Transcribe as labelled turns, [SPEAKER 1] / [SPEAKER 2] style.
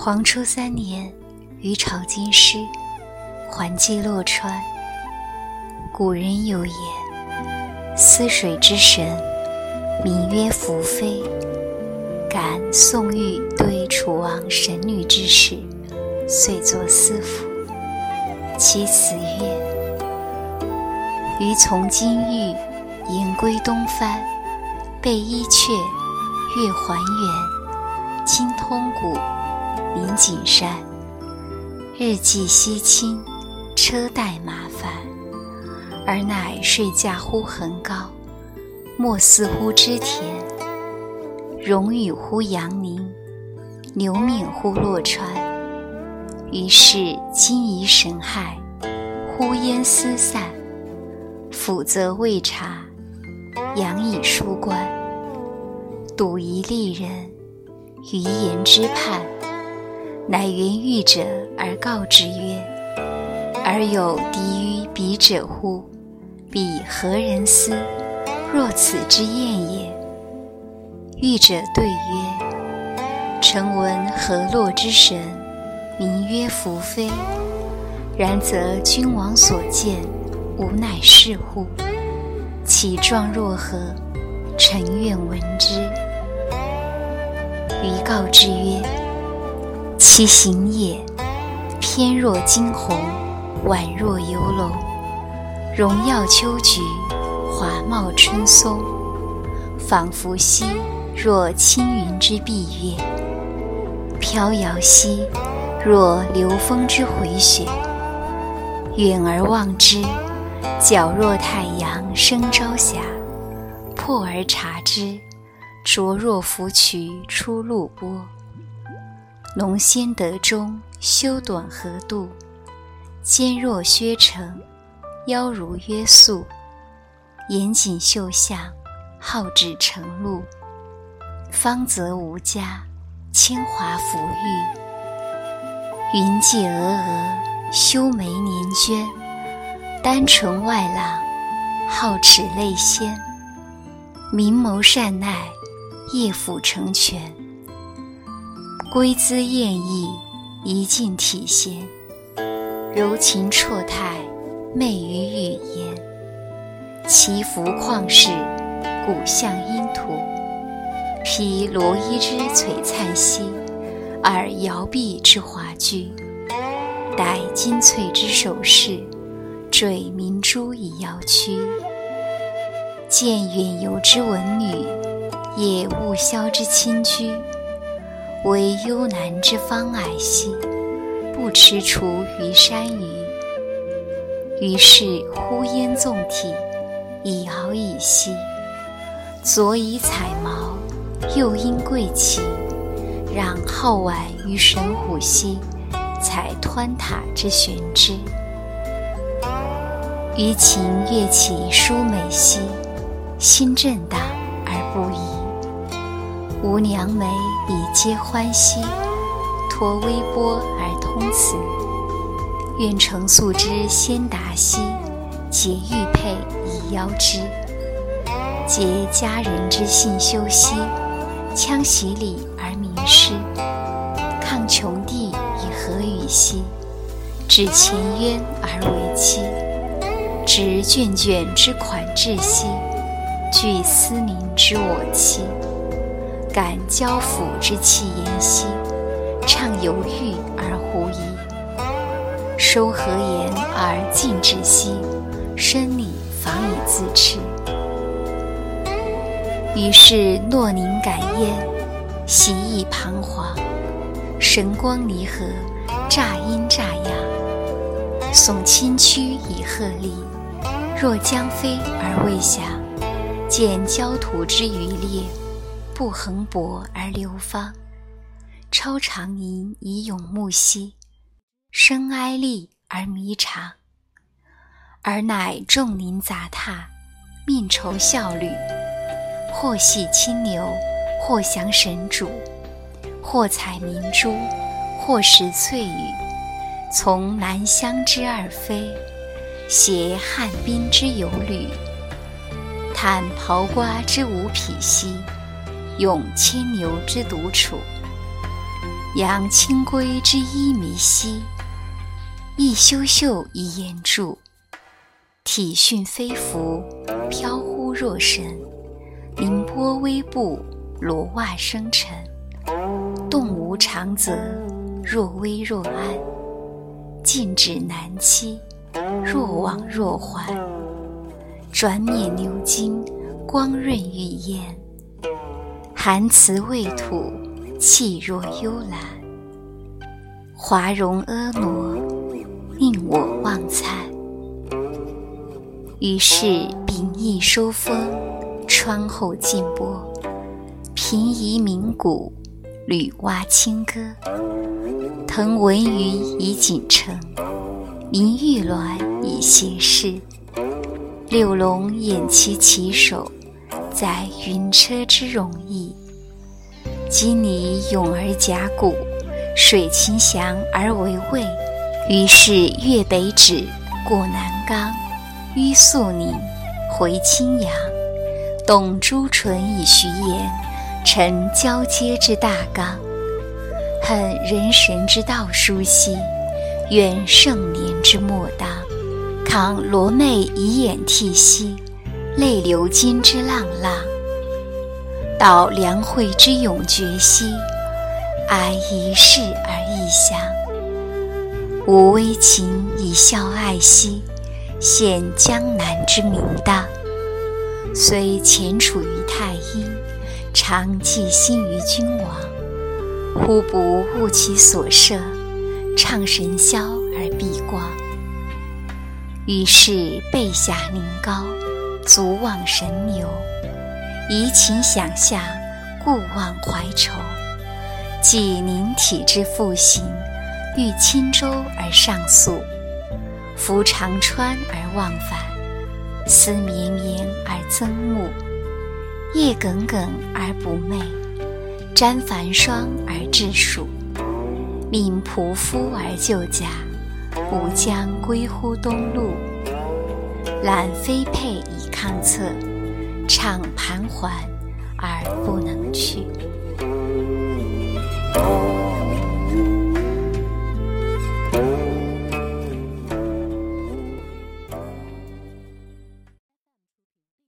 [SPEAKER 1] 黄初三年，余朝京师，还寄洛川。古人有言：“思水之神，名曰宓妃。”感宋玉对楚王神女之事，遂作思赋。其词曰：“余从金玉，言归东藩。背伊阙，月还原。经通古。”临景山，日寄西倾，车带麻烦。而乃睡驾乎横高，莫似乎织田。荣与乎阳宁，牛敏乎洛川。于是惊疑神骇，呼烟思散。辅则未察，仰以疏观。睹一丽人，于言之畔。乃云遇者而告之曰：“而有敌于彼者乎？彼何人思？若此之宴也。”遇者对曰：“臣闻河洛之神，名曰伏妃。然则君王所见，吾乃是乎？其状若何？臣愿闻之。”余告之曰。其形也，翩若惊鸿，宛若游龙，荣耀秋菊，华茂春松，仿佛兮若轻云之蔽月，飘摇兮若流风之回雪。远而望之，皎若太阳升朝霞；破而察之，灼若芙蕖出露波。龙先得中，修短合度，肩若削成，腰如约素，严谨秀相，好指成露。芳泽无加，清华浮玉。云髻峨峨，修眉年娟，丹唇外朗，皓齿泪仙。明眸善睐，夜抚成全。归姿艳逸，一尽体闲；柔情绰态，媚于语言。其服旷世，骨相殷土。披罗衣之璀璨兮，而摇臂之华具。戴金翠之首饰，缀明珠以腰躯。见远游之文女，谒雾宵之清居。惟幽南之方霭兮，不踟蹰于山隅。于是呼烟纵体，以敖以兮。左以彩毛，右因贵奇，让皓婉于神虎兮，采湍塔之玄之。于情乐起舒美兮，心震荡而不已。吾娘眉以皆欢兮，托微波而通辞。愿承素之先达兮，结玉佩以邀之。结佳人之信修兮，羌习礼而明师。抗穷地以和与兮，指前渊而为期。执卷卷之款质兮，具思宁之我妻。感交府之气言兮，畅游豫而狐疑；收和言而尽之兮，生理防以自持。于是诺宁感焉，喜意彷徨，神光离合，乍阴乍阳。耸清躯以鹤立，若将飞而未翔。见焦土之余烈。不横薄而流芳，超长吟以咏木兮，生哀厉而弥长。而乃众林杂沓，命酬效履，或系清流，或降神主，或采明珠，或拾翠羽。从南乡之二妃，携汉滨之游旅，探刨瓜之无匹兮。咏牵牛之独处，扬清规之衣弥兮，一修袖以言注。体训飞浮，飘忽若神；凌波微步，罗袜生尘。动无常则，若微若暗；静止难期，若往若还。转冕鎏金，光润玉颜。含辞未吐，气若幽兰。华容婀娜，令我忘餐。于是秉翼收风，窗后静波，平移鸣鼓，履蛙清歌。腾文鱼以锦城，鸣玉鸾以谐事。六龙偃旗起手，载云车之容易。今拟咏而甲骨，水秦翔而为魏。于是越北止，过南冈。於肃宁，回青阳，动朱唇以徐言，成交接之大纲。恨人神之道书兮，怨盛年之末当。抗罗袂以掩涕兮，泪流金之浪浪。蹈梁惠之永绝兮，哀一世而异乡。吾微情以笑爱兮。现江南之名荡，虽潜处于太阴，常寄心于君王。忽不悟其所设，怅神霄而避光。于是背下凝高，足望神牛。怡情想象，故忘怀愁。既凝体之复行，欲轻舟而上溯。浮长川而忘返，思绵绵而增暮，夜耿耿而不寐，沾繁霜而至暑，悯仆夫而就驾，吾将归乎东路。揽飞佩以常测常盘桓，而不能去。